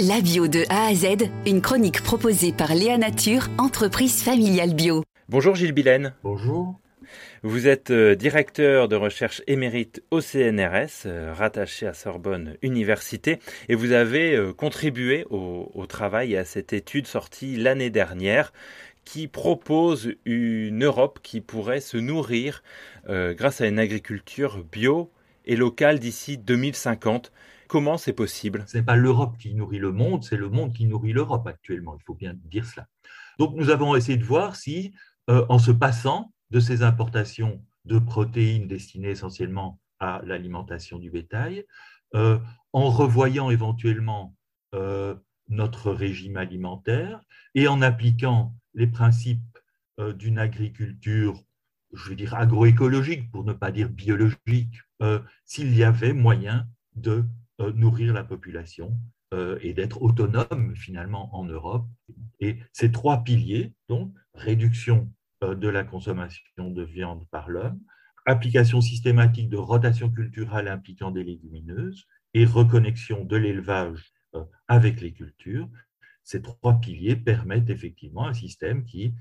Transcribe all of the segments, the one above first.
La bio de A à Z, une chronique proposée par Léa Nature, entreprise familiale bio. Bonjour Gilles Billen. Bonjour. Vous êtes euh, directeur de recherche émérite au CNRS, euh, rattaché à Sorbonne Université, et vous avez euh, contribué au, travail et à cette étude sortie l'année dernière qui propose une Europe qui pourrait se nourrir grâce à une agriculture bio et locale d'ici 2050. Comment c'est possible? Ce n'est pas l'Europe qui nourrit le monde, c'est le monde qui nourrit l'Europe actuellement. Il faut bien dire cela. Donc nous avons essayé de voir si, euh, en se passant de ces importations de protéines destinées essentiellement à l'alimentation du bétail, euh, en revoyant éventuellement euh, notre régime alimentaire et en appliquant les principes d'une agriculture, je veux dire agroécologique pour ne pas dire biologique, s'il y avait moyen de nourrir la population euh, et d'être autonome finalement en Europe. Et ces trois piliers, donc réduction euh, de la consommation de viande par l'homme, application systématique de rotation culturelle impliquant des légumineuses et reconnexion de l'élevage avec les cultures, ces trois piliers permettent effectivement un système qui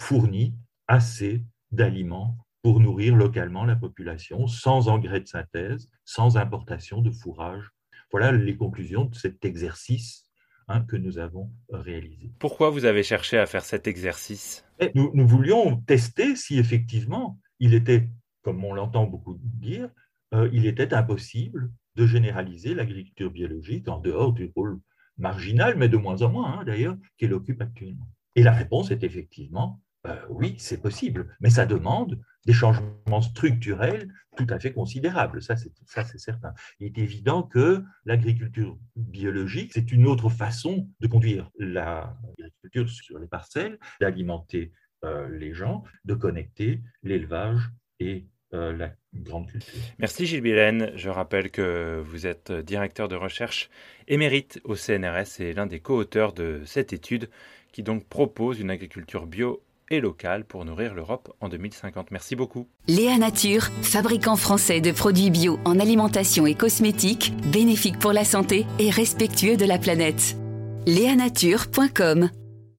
fournit assez d'aliments pour nourrir localement la population, sans engrais de synthèse, sans importation de fourrage. Voilà les conclusions de cet exercice hein, que nous avons réalisé. Pourquoi vous avez cherché à faire cet exercice? Nous, nous, voulions tester si effectivement il était, comme on l'entend beaucoup dire, euh, il était impossible de généraliser l'agriculture biologique en dehors du rôle marginal, mais de moins en moins hein, d'ailleurs, qu'elle occupe actuellement. Et la réponse est effectivement euh, oui, c'est possible, mais ça demande des changements structurels tout à fait considérables, ça c'est certain. Il est évident que l'agriculture biologique, c'est une autre façon de conduire l'agriculture sur les parcelles, d'alimenter euh, les gens, de connecter l'élevage et euh, la grande culture. Merci Gilles Billen. Je rappelle que vous êtes directeur de recherche émérite au CNRS et l'un des co-auteurs de cette étude qui donc propose une agriculture bio et local pour nourrir l'Europe en 2050. Merci beaucoup. Léa Nature, fabricant français de produits bio en alimentation et cosmétiques, bénéfique pour la santé et respectueux de la planète. Léanature.com